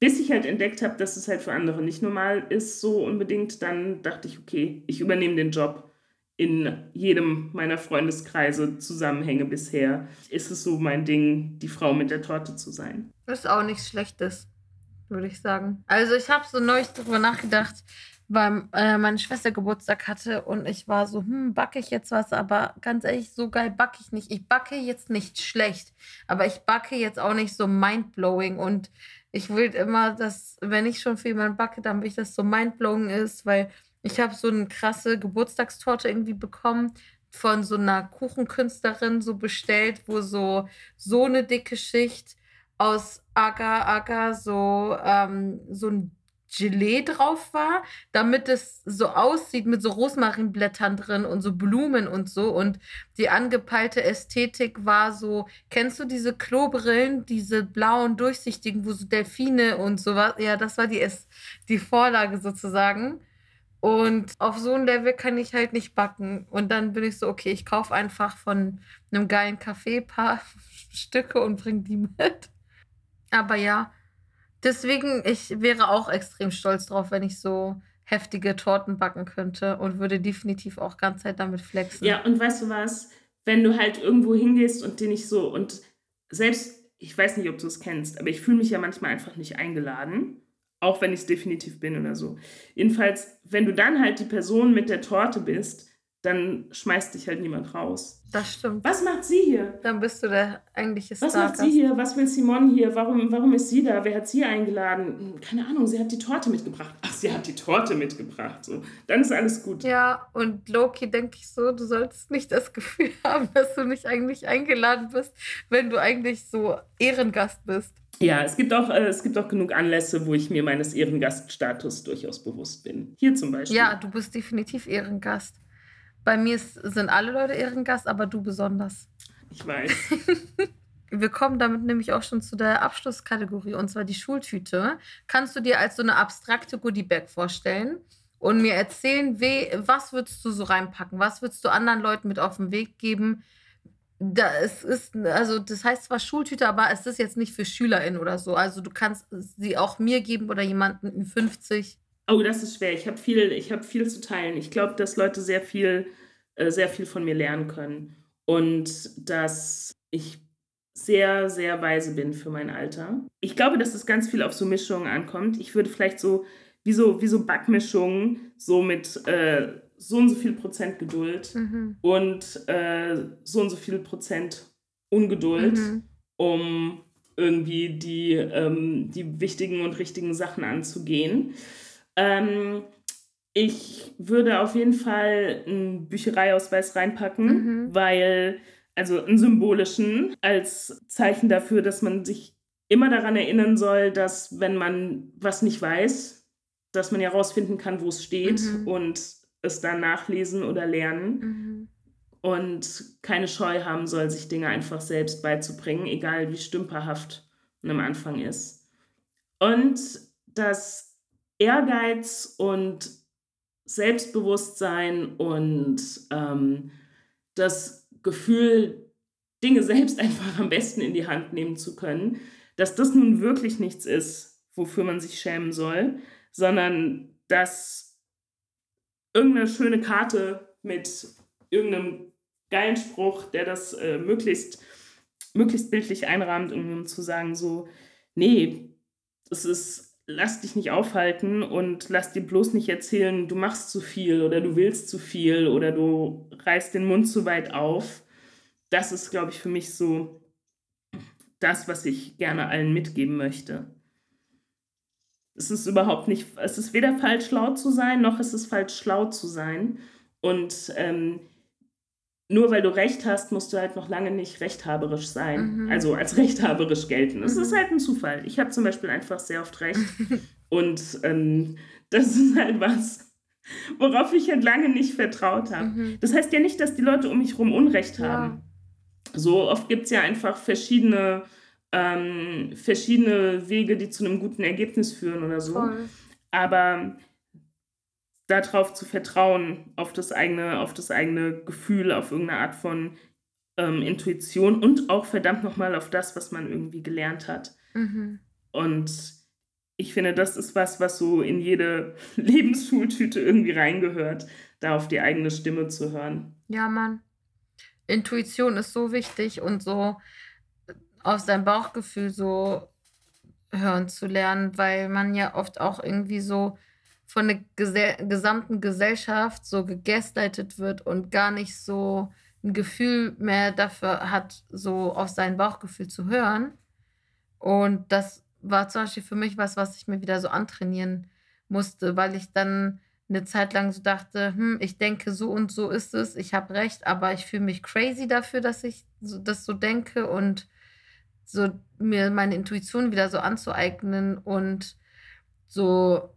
Bis ich halt entdeckt habe, dass es halt für andere nicht normal ist, so unbedingt, dann dachte ich, okay, ich übernehme den Job in jedem meiner Freundeskreise zusammenhänge bisher, ist es so mein Ding, die Frau mit der Torte zu sein. Das ist auch nichts Schlechtes, würde ich sagen. Also ich habe so neulich darüber nachgedacht, weil äh, meine Schwester Geburtstag hatte und ich war so, hm, backe ich jetzt was, aber ganz ehrlich, so geil backe ich nicht. Ich backe jetzt nicht schlecht, aber ich backe jetzt auch nicht so mindblowing und ich will immer, dass, wenn ich schon für jemanden backe, dann will ich, dass so mindblowing ist, weil ich habe so eine krasse Geburtstagstorte irgendwie bekommen von so einer Kuchenkünstlerin so bestellt, wo so so eine dicke Schicht aus Agar Agar so ähm, so ein Gelee drauf war, damit es so aussieht mit so Rosmarinblättern drin und so Blumen und so. Und die angepeilte Ästhetik war so, kennst du diese Klobrillen, diese blauen, durchsichtigen, wo so Delfine und sowas? Ja, das war die, die Vorlage sozusagen. Und auf so ein Level kann ich halt nicht backen. Und dann bin ich so, okay, ich kaufe einfach von einem geilen Café ein paar [LAUGHS] Stücke und bringe die mit. Aber ja, deswegen, ich wäre auch extrem stolz drauf, wenn ich so heftige Torten backen könnte und würde definitiv auch ganz Zeit damit flexen. Ja, und weißt du was? Wenn du halt irgendwo hingehst und dir nicht so und selbst, ich weiß nicht, ob du es kennst, aber ich fühle mich ja manchmal einfach nicht eingeladen. Auch wenn ich es definitiv bin oder so. Jedenfalls, wenn du dann halt die Person mit der Torte bist, dann schmeißt dich halt niemand raus. Das stimmt. Was macht sie hier? Dann bist du der eigentliche Star. Was macht sie hier? Was will Simon hier? Warum, warum ist sie da? Wer hat sie eingeladen? Keine Ahnung, sie hat die Torte mitgebracht. Ach, sie hat die Torte mitgebracht. So, dann ist alles gut. Ja, und Loki denke ich so, du solltest nicht das Gefühl [LAUGHS] haben, dass du nicht eigentlich eingeladen bist, wenn du eigentlich so Ehrengast bist. Ja, es gibt, auch, äh, es gibt auch genug Anlässe, wo ich mir meines Ehrengaststatus durchaus bewusst bin. Hier zum Beispiel. Ja, du bist definitiv Ehrengast. Bei mir ist, sind alle Leute Ehrengast, aber du besonders. Ich weiß. [LAUGHS] Wir kommen damit nämlich auch schon zu der Abschlusskategorie, und zwar die Schultüte. Kannst du dir als so eine abstrakte Goodiebag vorstellen und mir erzählen, we, was würdest du so reinpacken? Was würdest du anderen Leuten mit auf den Weg geben? Da, es ist, also das heißt zwar Schultüte, aber es ist jetzt nicht für SchülerInnen oder so. Also du kannst sie auch mir geben oder jemanden in 50. Oh, das ist schwer. Ich habe viel, hab viel zu teilen. Ich glaube, dass Leute sehr viel, äh, sehr viel von mir lernen können. Und dass ich sehr, sehr weise bin für mein Alter. Ich glaube, dass es ganz viel auf so Mischungen ankommt. Ich würde vielleicht so, wie so, wie so Backmischungen, so mit äh, so und so viel Prozent Geduld mhm. und äh, so und so viel Prozent Ungeduld, mhm. um irgendwie die, ähm, die wichtigen und richtigen Sachen anzugehen. Ähm, ich würde auf jeden Fall einen Büchereiausweis reinpacken, mhm. weil, also einen symbolischen, als Zeichen dafür, dass man sich immer daran erinnern soll, dass wenn man was nicht weiß, dass man ja rausfinden kann, wo es steht mhm. und es dann nachlesen oder lernen mhm. und keine Scheu haben soll, sich Dinge einfach selbst beizubringen, egal wie stümperhaft man am Anfang ist. Und dass Ehrgeiz und Selbstbewusstsein und ähm, das Gefühl, Dinge selbst [LAUGHS] einfach am besten in die Hand nehmen zu können, dass das nun wirklich nichts ist, wofür man sich schämen soll, sondern dass irgendeine schöne Karte mit irgendeinem geilen Spruch, der das äh, möglichst, möglichst bildlich einrahmt, um zu sagen, so, nee, das ist lass dich nicht aufhalten und lass dir bloß nicht erzählen, du machst zu viel oder du willst zu viel oder du reißt den Mund zu weit auf. Das ist, glaube ich, für mich so das, was ich gerne allen mitgeben möchte. Es ist überhaupt nicht, es ist weder falsch laut zu sein, noch ist es falsch schlau zu sein. Und ähm, nur weil du Recht hast, musst du halt noch lange nicht rechthaberisch sein. Mhm. Also als rechthaberisch gelten. Es mhm. ist halt ein Zufall. Ich habe zum Beispiel einfach sehr oft Recht. [LAUGHS] Und ähm, das ist halt was, worauf ich halt lange nicht vertraut habe. Mhm. Das heißt ja nicht, dass die Leute um mich herum Unrecht haben. Ja. So oft gibt es ja einfach verschiedene, ähm, verschiedene Wege, die zu einem guten Ergebnis führen oder so. Voll. Aber darauf zu vertrauen, auf das eigene, auf das eigene Gefühl, auf irgendeine Art von ähm, Intuition und auch verdammt nochmal auf das, was man irgendwie gelernt hat. Mhm. Und ich finde, das ist was, was so in jede [LAUGHS] Lebensschultüte irgendwie reingehört, da auf die eigene Stimme zu hören. Ja, Mann. Intuition ist so wichtig und so auf sein Bauchgefühl so hören zu lernen, weil man ja oft auch irgendwie so von der Gese gesamten Gesellschaft so gegaslightet wird und gar nicht so ein Gefühl mehr dafür hat, so auf sein Bauchgefühl zu hören. Und das war zum Beispiel für mich was, was ich mir wieder so antrainieren musste, weil ich dann eine Zeit lang so dachte, hm, ich denke, so und so ist es, ich habe recht, aber ich fühle mich crazy dafür, dass ich so, das so denke und so mir meine Intuition wieder so anzueignen und so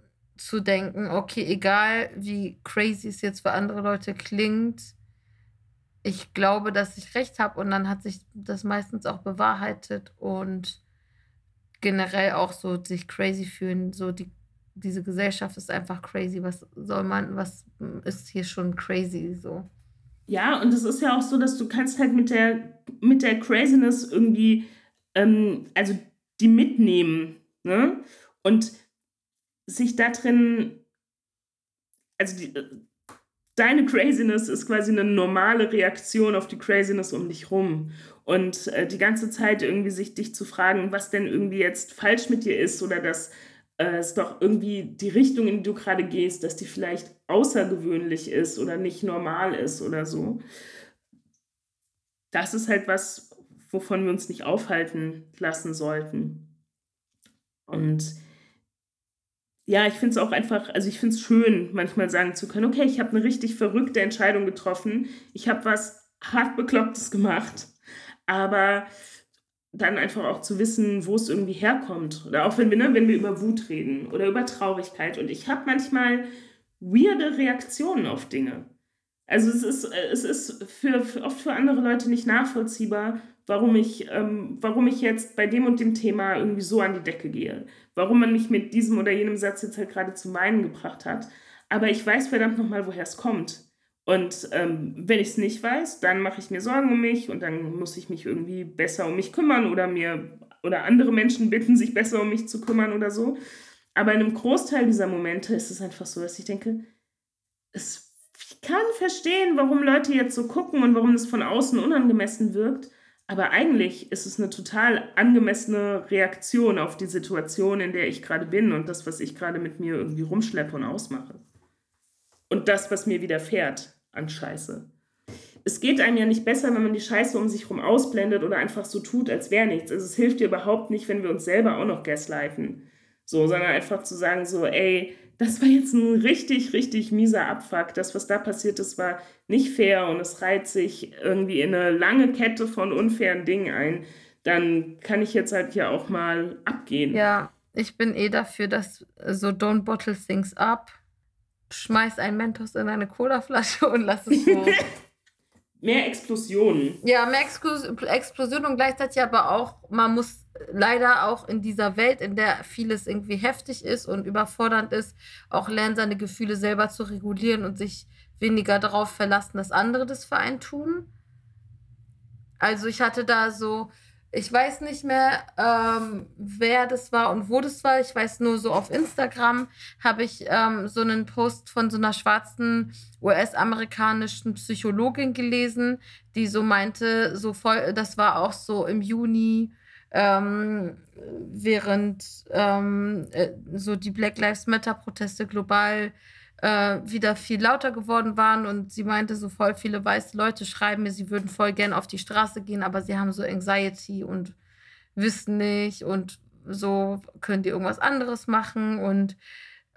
zu denken, okay, egal wie crazy es jetzt für andere Leute klingt, ich glaube, dass ich recht habe und dann hat sich das meistens auch bewahrheitet und generell auch so sich crazy fühlen, so die diese Gesellschaft ist einfach crazy. Was soll man, was ist hier schon crazy so? Ja, und es ist ja auch so, dass du kannst halt mit der, mit der Craziness irgendwie, ähm, also die mitnehmen, ne? Und sich da drin, also die, deine Craziness ist quasi eine normale Reaktion auf die Craziness um dich rum. Und äh, die ganze Zeit irgendwie sich dich zu fragen, was denn irgendwie jetzt falsch mit dir ist oder dass äh, es doch irgendwie die Richtung, in die du gerade gehst, dass die vielleicht außergewöhnlich ist oder nicht normal ist oder so. Das ist halt was, wovon wir uns nicht aufhalten lassen sollten. Und ja, ich finde es auch einfach, also ich finde es schön, manchmal sagen zu können, okay, ich habe eine richtig verrückte Entscheidung getroffen, ich habe was hart beklopptes gemacht, aber dann einfach auch zu wissen, wo es irgendwie herkommt. Oder auch wenn wir, ne, wenn wir über Wut reden oder über Traurigkeit. Und ich habe manchmal weirde Reaktionen auf Dinge. Also es ist, es ist für, oft für andere Leute nicht nachvollziehbar, warum ich, ähm, warum ich jetzt bei dem und dem Thema irgendwie so an die Decke gehe. Warum man mich mit diesem oder jenem Satz jetzt halt gerade zu meinen gebracht hat. Aber ich weiß verdammt nochmal, woher es kommt. Und ähm, wenn ich es nicht weiß, dann mache ich mir Sorgen um mich und dann muss ich mich irgendwie besser um mich kümmern oder mir oder andere Menschen bitten, sich besser um mich zu kümmern oder so. Aber in einem Großteil dieser Momente ist es einfach so, dass ich denke, es, ich kann verstehen, warum Leute jetzt so gucken und warum es von außen unangemessen wirkt. Aber eigentlich ist es eine total angemessene Reaktion auf die Situation, in der ich gerade bin und das, was ich gerade mit mir irgendwie rumschleppe und ausmache und das, was mir widerfährt an Scheiße. Es geht einem ja nicht besser, wenn man die Scheiße um sich herum ausblendet oder einfach so tut, als wäre nichts. Also es hilft dir überhaupt nicht, wenn wir uns selber auch noch gaslighten. So, sondern einfach zu sagen, so, ey, das war jetzt ein richtig, richtig mieser Abfuck. Das, was da passiert ist, war nicht fair und es reiht sich irgendwie in eine lange Kette von unfairen Dingen ein. Dann kann ich jetzt halt hier auch mal abgehen. Ja, ich bin eh dafür, dass so don't bottle things up schmeiß ein Mentos in eine Colaflasche und lass es so. [LAUGHS] mehr Explosionen. Ja, mehr Explosionen und gleichzeitig aber auch, man muss leider auch in dieser Welt, in der vieles irgendwie heftig ist und überfordernd ist, auch lernen, seine Gefühle selber zu regulieren und sich weniger darauf verlassen, dass andere das für einen tun. Also ich hatte da so ich weiß nicht mehr, ähm, wer das war und wo das war. Ich weiß nur so auf Instagram habe ich ähm, so einen Post von so einer schwarzen US-amerikanischen Psychologin gelesen, die so meinte, so voll, das war auch so im Juni ähm, während ähm, äh, so die Black Lives Matter-Proteste global äh, wieder viel lauter geworden waren und sie meinte, so voll viele weiße Leute schreiben mir, sie würden voll gern auf die Straße gehen, aber sie haben so Anxiety und wissen nicht und so können die irgendwas anderes machen und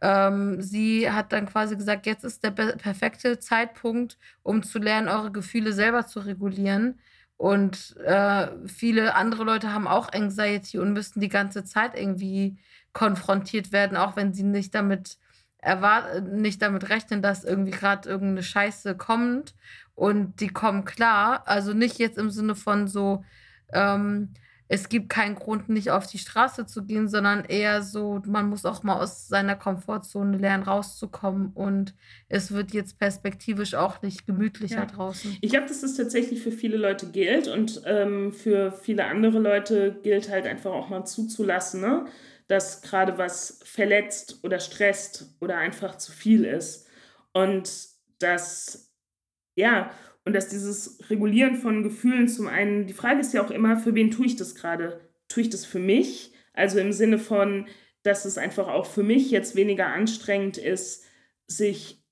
ähm, sie hat dann quasi gesagt, jetzt ist der perfekte Zeitpunkt, um zu lernen, eure Gefühle selber zu regulieren. Und äh, viele andere Leute haben auch Anxiety und müssen die ganze Zeit irgendwie konfrontiert werden, auch wenn sie nicht damit erwarten, nicht damit rechnen, dass irgendwie gerade irgendeine Scheiße kommt und die kommen klar. Also nicht jetzt im Sinne von so, ähm, es gibt keinen Grund, nicht auf die Straße zu gehen, sondern eher so, man muss auch mal aus seiner Komfortzone lernen, rauszukommen. Und es wird jetzt perspektivisch auch nicht gemütlicher ja. draußen. Ich glaube, dass das tatsächlich für viele Leute gilt und ähm, für viele andere Leute gilt halt einfach auch mal zuzulassen, ne? dass gerade was verletzt oder stresst oder einfach zu viel ist. Und dass, ja, und dass dieses Regulieren von Gefühlen zum einen, die Frage ist ja auch immer, für wen tue ich das gerade? Tue ich das für mich? Also im Sinne von, dass es einfach auch für mich jetzt weniger anstrengend ist, sich,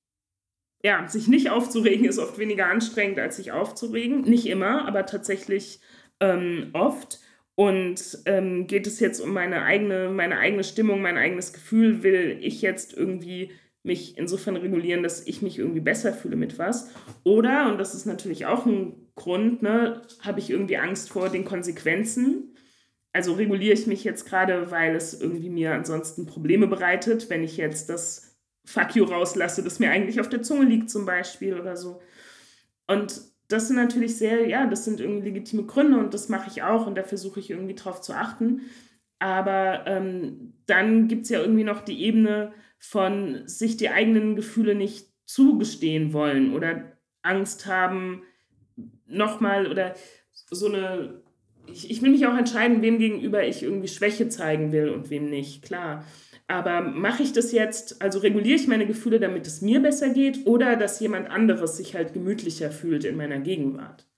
ja, sich nicht aufzuregen, ist oft weniger anstrengend, als sich aufzuregen. Nicht immer, aber tatsächlich ähm, oft. Und ähm, geht es jetzt um meine eigene, meine eigene Stimmung, mein eigenes Gefühl? Will ich jetzt irgendwie mich insofern regulieren, dass ich mich irgendwie besser fühle mit was. Oder, und das ist natürlich auch ein Grund, ne, habe ich irgendwie Angst vor den Konsequenzen. Also reguliere ich mich jetzt gerade, weil es irgendwie mir ansonsten Probleme bereitet, wenn ich jetzt das Fuck you rauslasse, das mir eigentlich auf der Zunge liegt zum Beispiel oder so. Und das sind natürlich sehr, ja, das sind irgendwie legitime Gründe und das mache ich auch und da versuche ich irgendwie drauf zu achten. Aber ähm, dann gibt es ja irgendwie noch die Ebene, von sich die eigenen Gefühle nicht zugestehen wollen oder Angst haben, nochmal oder so eine. Ich, ich will mich auch entscheiden, wem gegenüber ich irgendwie Schwäche zeigen will und wem nicht, klar. Aber mache ich das jetzt, also reguliere ich meine Gefühle, damit es mir besser geht oder dass jemand anderes sich halt gemütlicher fühlt in meiner Gegenwart?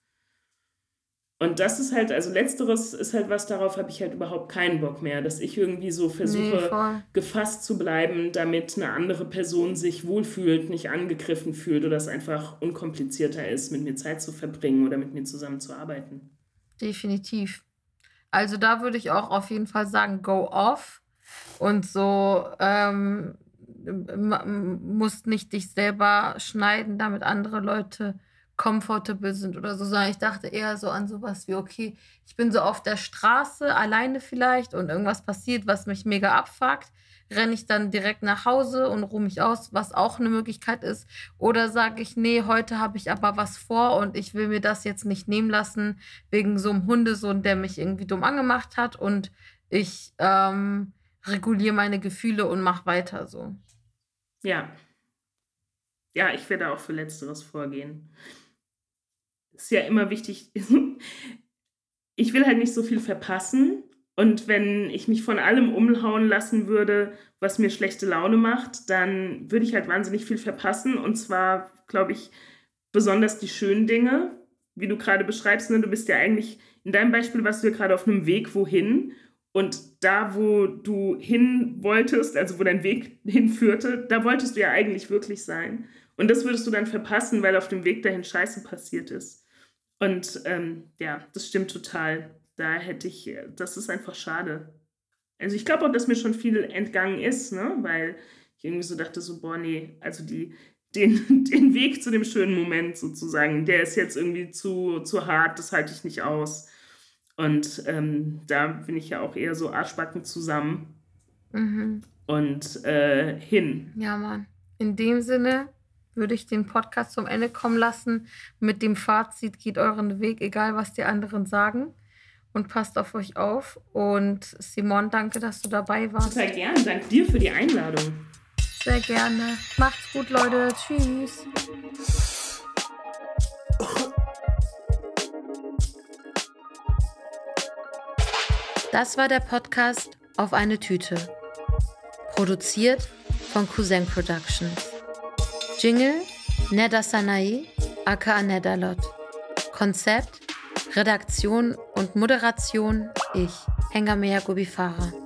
Und das ist halt, also letzteres ist halt was, darauf habe ich halt überhaupt keinen Bock mehr, dass ich irgendwie so versuche, nee, gefasst zu bleiben, damit eine andere Person sich wohlfühlt, nicht angegriffen fühlt oder es einfach unkomplizierter ist, mit mir Zeit zu verbringen oder mit mir zusammenzuarbeiten. Definitiv. Also da würde ich auch auf jeden Fall sagen, go off und so ähm, musst nicht dich selber schneiden, damit andere Leute comfortable sind oder so, sondern ich dachte eher so an sowas wie, okay, ich bin so auf der Straße, alleine vielleicht und irgendwas passiert, was mich mega abfuckt, renne ich dann direkt nach Hause und ruhe mich aus, was auch eine Möglichkeit ist. Oder sage ich, nee, heute habe ich aber was vor und ich will mir das jetzt nicht nehmen lassen wegen so einem Hundesohn, der mich irgendwie dumm angemacht hat und ich ähm, reguliere meine Gefühle und mache weiter so. Ja. Ja, ich werde auch für Letzteres vorgehen ist ja immer wichtig, [LAUGHS] ich will halt nicht so viel verpassen. Und wenn ich mich von allem umhauen lassen würde, was mir schlechte Laune macht, dann würde ich halt wahnsinnig viel verpassen. Und zwar, glaube ich, besonders die schönen Dinge, wie du gerade beschreibst. Ne? Du bist ja eigentlich, in deinem Beispiel warst du ja gerade auf einem Weg wohin. Und da, wo du hin wolltest, also wo dein Weg [LAUGHS] hinführte, da wolltest du ja eigentlich wirklich sein. Und das würdest du dann verpassen, weil auf dem Weg dahin Scheiße passiert ist. Und ähm, ja, das stimmt total. Da hätte ich, äh, das ist einfach schade. Also ich glaube auch, dass mir schon viel entgangen ist, ne? weil ich irgendwie so dachte, so, boah, nee, also die, den, [LAUGHS] den Weg zu dem schönen Moment sozusagen, der ist jetzt irgendwie zu, zu hart, das halte ich nicht aus. Und ähm, da bin ich ja auch eher so Arschbacken zusammen mhm. und äh, hin. Ja, Mann. In dem Sinne, würde ich den Podcast zum Ende kommen lassen mit dem Fazit, geht euren Weg, egal was die anderen sagen. Und passt auf euch auf. Und Simon, danke, dass du dabei warst. Total gerne. Danke dir für die Einladung. Sehr gerne. Macht's gut, Leute. Tschüss. Das war der Podcast auf eine Tüte. Produziert von Cousin Productions. Jingle Neda Sanae, aka Nedalot. Konzept, Redaktion und Moderation ich. Hengamea Gubifara.